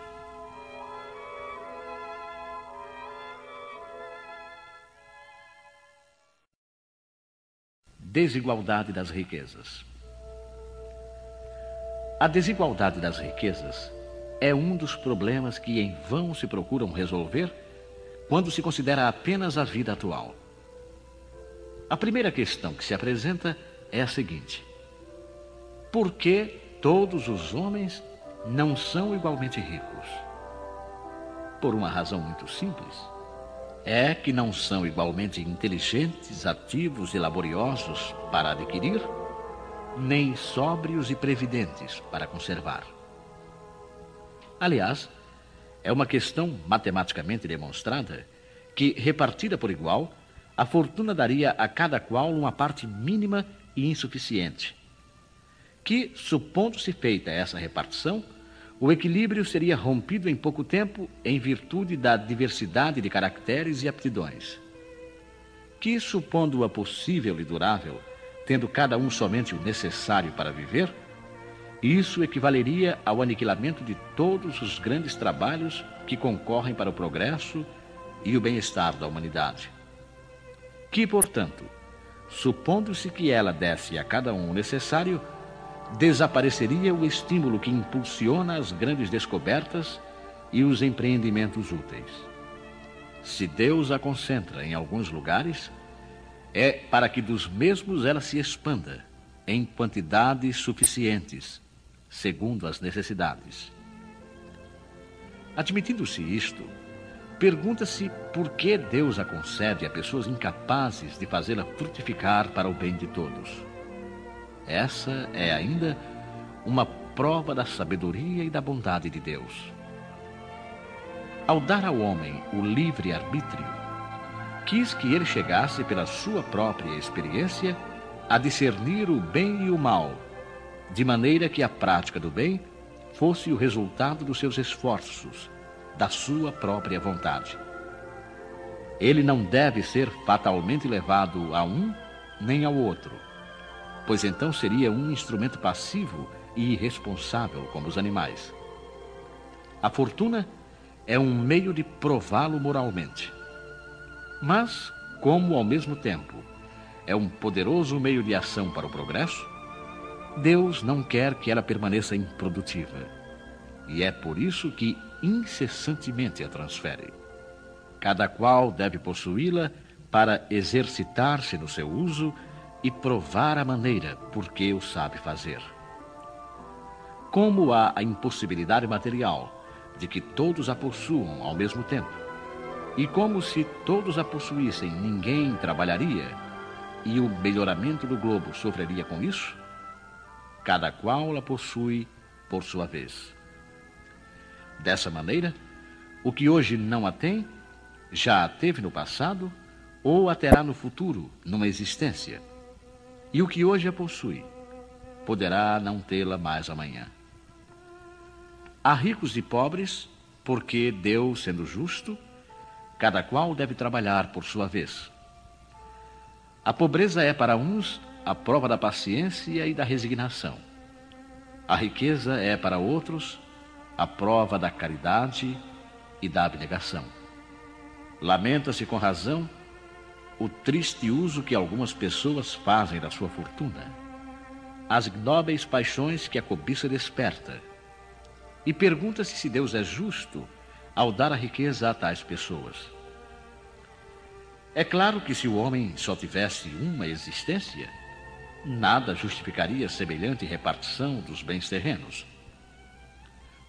Desigualdade das riquezas. A desigualdade das riquezas é um dos problemas que em vão se procuram resolver quando se considera apenas a vida atual. A primeira questão que se apresenta é a seguinte: por que todos os homens não são igualmente ricos? Por uma razão muito simples. É que não são igualmente inteligentes, ativos e laboriosos para adquirir, nem sóbrios e previdentes para conservar. Aliás, é uma questão matematicamente demonstrada que, repartida por igual, a fortuna daria a cada qual uma parte mínima e insuficiente. Que, supondo-se feita essa repartição, o equilíbrio seria rompido em pouco tempo em virtude da diversidade de caracteres e aptidões. Que, supondo-a possível e durável, tendo cada um somente o necessário para viver, isso equivaleria ao aniquilamento de todos os grandes trabalhos que concorrem para o progresso e o bem-estar da humanidade que, portanto, supondo-se que ela desse a cada um o necessário, desapareceria o estímulo que impulsiona as grandes descobertas e os empreendimentos úteis. Se Deus a concentra em alguns lugares, é para que dos mesmos ela se expanda em quantidades suficientes, segundo as necessidades. Admitindo-se isto, Pergunta-se por que Deus a concede a pessoas incapazes de fazê-la frutificar para o bem de todos. Essa é ainda uma prova da sabedoria e da bondade de Deus. Ao dar ao homem o livre arbítrio, quis que ele chegasse pela sua própria experiência a discernir o bem e o mal, de maneira que a prática do bem fosse o resultado dos seus esforços da sua própria vontade. Ele não deve ser fatalmente levado a um nem ao outro, pois então seria um instrumento passivo e irresponsável como os animais. A fortuna é um meio de prová-lo moralmente. Mas, como ao mesmo tempo é um poderoso meio de ação para o progresso, Deus não quer que ela permaneça improdutiva. E é por isso que incessantemente a transfere. Cada qual deve possuí-la para exercitar-se no seu uso e provar a maneira por que o sabe fazer. Como há a impossibilidade material de que todos a possuam ao mesmo tempo, e como se todos a possuíssem ninguém trabalharia, e o melhoramento do globo sofreria com isso, cada qual a possui por sua vez. Dessa maneira, o que hoje não a tem, já a teve no passado ou a terá no futuro, numa existência. E o que hoje a possui, poderá não tê-la mais amanhã. Há ricos e pobres, porque Deus, sendo justo, cada qual deve trabalhar por sua vez. A pobreza é para uns a prova da paciência e da resignação. A riqueza é para outros a prova da caridade e da abnegação. Lamenta-se com razão o triste uso que algumas pessoas fazem da sua fortuna, as ignóbeis paixões que a cobiça desperta, e pergunta-se se Deus é justo ao dar a riqueza a tais pessoas. É claro que se o homem só tivesse uma existência, nada justificaria semelhante repartição dos bens terrenos.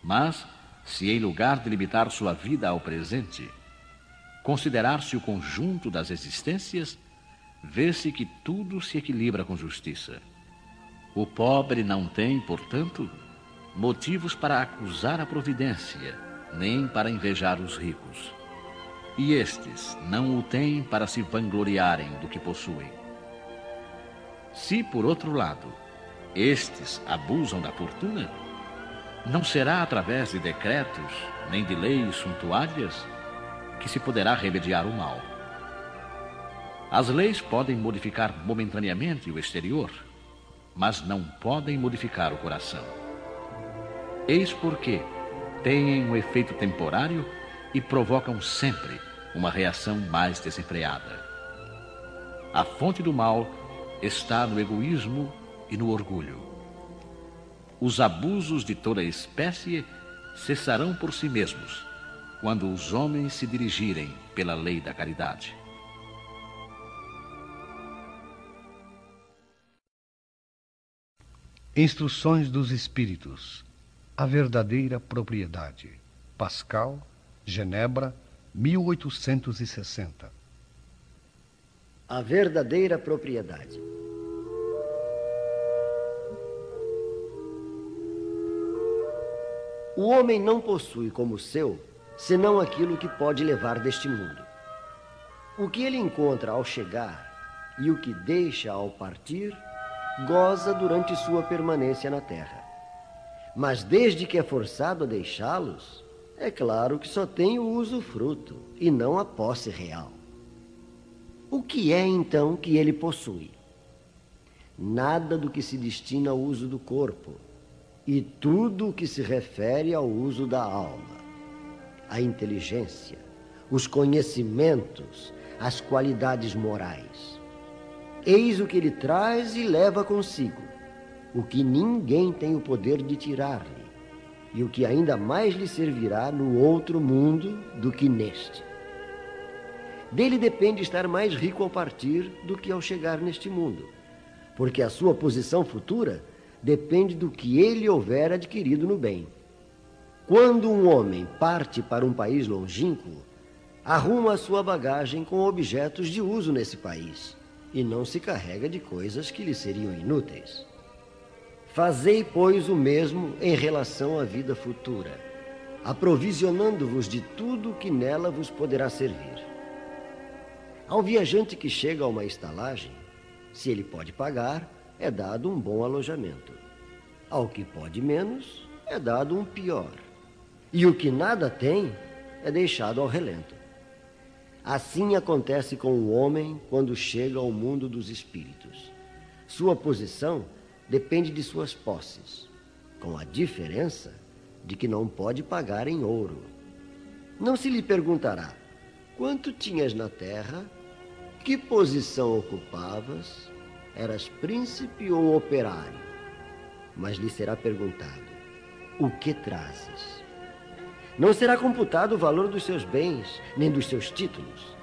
Mas, se em lugar de limitar sua vida ao presente, considerar-se o conjunto das existências, vê-se que tudo se equilibra com justiça. O pobre não tem, portanto, motivos para acusar a providência, nem para invejar os ricos. E estes não o têm para se vangloriarem do que possuem. Se, por outro lado, estes abusam da fortuna, não será através de decretos nem de leis suntuárias que se poderá remediar o mal. As leis podem modificar momentaneamente o exterior, mas não podem modificar o coração. Eis porque têm um efeito temporário e provocam sempre uma reação mais desenfreada. A fonte do mal está no egoísmo e no orgulho. Os abusos de toda espécie cessarão por si mesmos quando os homens se dirigirem pela lei da caridade. Instruções dos Espíritos. A verdadeira propriedade. Pascal, Genebra, 1860. A verdadeira propriedade. O homem não possui como seu senão aquilo que pode levar deste mundo. O que ele encontra ao chegar e o que deixa ao partir, goza durante sua permanência na terra. Mas desde que é forçado a deixá-los, é claro que só tem o usufruto e não a posse real. O que é então que ele possui? Nada do que se destina ao uso do corpo e tudo o que se refere ao uso da alma, a inteligência, os conhecimentos, as qualidades morais. Eis o que ele traz e leva consigo, o que ninguém tem o poder de tirar-lhe, e o que ainda mais lhe servirá no outro mundo do que neste. Dele depende estar mais rico ao partir do que ao chegar neste mundo, porque a sua posição futura depende do que ele houver adquirido no bem. Quando um homem parte para um país longínquo, arruma sua bagagem com objetos de uso nesse país e não se carrega de coisas que lhe seriam inúteis. Fazei, pois, o mesmo em relação à vida futura, aprovisionando-vos de tudo que nela vos poderá servir. Ao viajante que chega a uma estalagem, se ele pode pagar, é dado um bom alojamento. Ao que pode menos, é dado um pior. E o que nada tem, é deixado ao relento. Assim acontece com o homem quando chega ao mundo dos espíritos. Sua posição depende de suas posses, com a diferença de que não pode pagar em ouro. Não se lhe perguntará quanto tinhas na terra, que posição ocupavas, eras príncipe ou operário, mas lhe será perguntado: o que trazes? Não será computado o valor dos seus bens, nem dos seus títulos,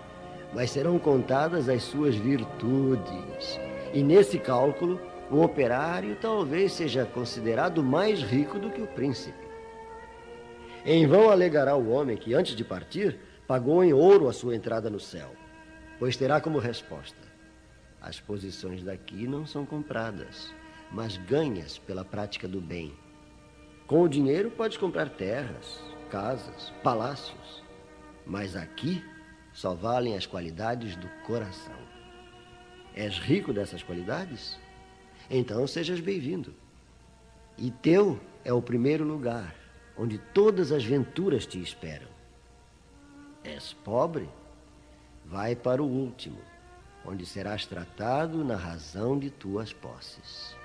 mas serão contadas as suas virtudes. E nesse cálculo, o operário talvez seja considerado mais rico do que o príncipe. Em vão alegará o homem que, antes de partir, pagou em ouro a sua entrada no céu, pois terá como resposta: as posições daqui não são compradas, mas ganhas pela prática do bem. Com o dinheiro podes comprar terras, casas, palácios, mas aqui só valem as qualidades do coração. És rico dessas qualidades? Então sejas bem-vindo. E teu é o primeiro lugar onde todas as venturas te esperam. És pobre? Vai para o último onde serás tratado na razão de tuas posses.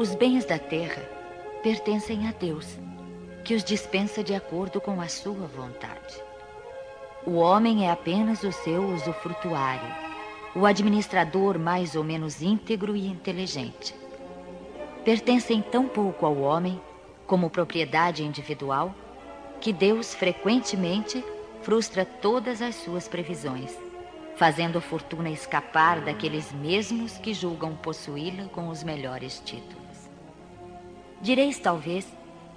Os bens da terra pertencem a Deus, que os dispensa de acordo com a sua vontade. O homem é apenas o seu usufrutuário, o administrador mais ou menos íntegro e inteligente. Pertencem tão pouco ao homem como propriedade individual que Deus frequentemente frustra todas as suas previsões, fazendo a fortuna escapar daqueles mesmos que julgam possuí-la com os melhores títulos. Direis talvez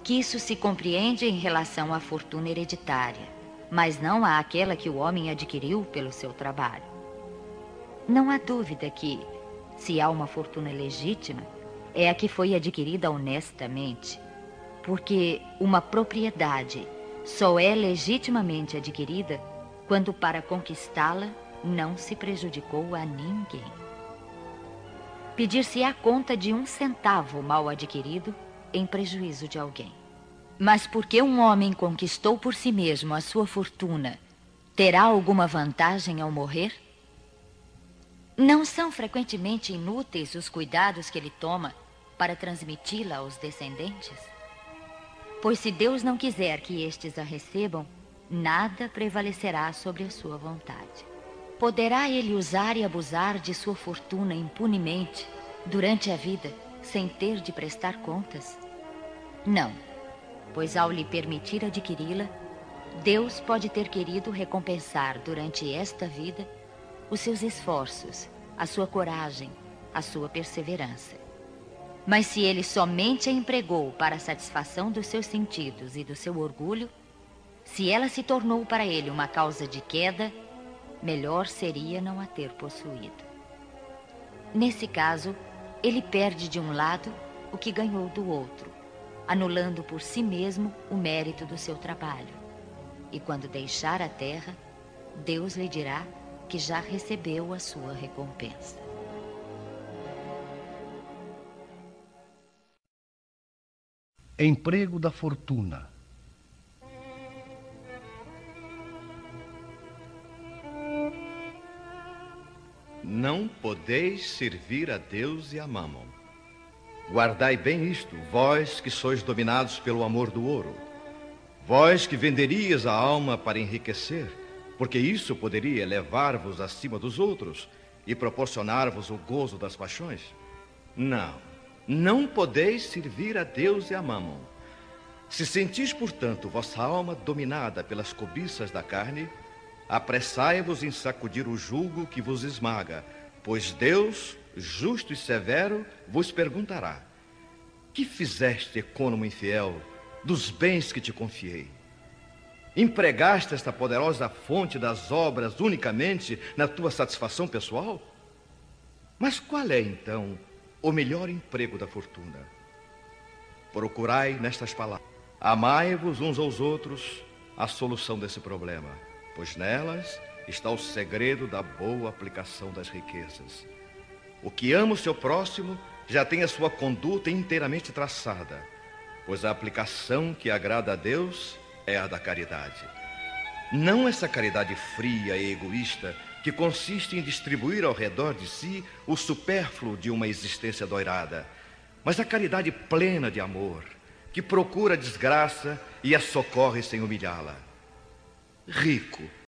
que isso se compreende em relação à fortuna hereditária, mas não àquela que o homem adquiriu pelo seu trabalho. Não há dúvida que, se há uma fortuna legítima, é a que foi adquirida honestamente, porque uma propriedade só é legitimamente adquirida quando, para conquistá-la, não se prejudicou a ninguém. Pedir-se a conta de um centavo mal adquirido em prejuízo de alguém. Mas porque um homem conquistou por si mesmo a sua fortuna, terá alguma vantagem ao morrer? Não são frequentemente inúteis os cuidados que ele toma para transmiti-la aos descendentes? Pois se Deus não quiser que estes a recebam, nada prevalecerá sobre a sua vontade. Poderá ele usar e abusar de sua fortuna impunemente durante a vida, sem ter de prestar contas? Não, pois ao lhe permitir adquiri-la, Deus pode ter querido recompensar durante esta vida os seus esforços, a sua coragem, a sua perseverança. Mas se ele somente a empregou para a satisfação dos seus sentidos e do seu orgulho, se ela se tornou para ele uma causa de queda, melhor seria não a ter possuído. Nesse caso, ele perde de um lado o que ganhou do outro, anulando por si mesmo o mérito do seu trabalho. E quando deixar a terra, Deus lhe dirá que já recebeu a sua recompensa. Emprego da fortuna. Não podeis servir a Deus e a Mamon. Guardai bem isto, vós que sois dominados pelo amor do ouro. Vós que venderias a alma para enriquecer, porque isso poderia levar-vos acima dos outros e proporcionar-vos o gozo das paixões? Não, não podeis servir a Deus e a Mamon. Se sentis, portanto, vossa alma dominada pelas cobiças da carne, apressai-vos em sacudir o jugo que vos esmaga, pois Deus, justo e severo, vos perguntará: Que fizeste, econômico infiel, dos bens que te confiei? Empregaste esta poderosa fonte das obras unicamente na tua satisfação pessoal? Mas qual é então o melhor emprego da fortuna? Procurai nestas palavras: Amai-vos uns aos outros a solução desse problema pois nelas está o segredo da boa aplicação das riquezas. O que ama o seu próximo já tem a sua conduta inteiramente traçada, pois a aplicação que agrada a Deus é a da caridade. Não essa caridade fria e egoísta que consiste em distribuir ao redor de si o supérfluo de uma existência doirada, mas a caridade plena de amor, que procura a desgraça e a socorre sem humilhá-la. Rico,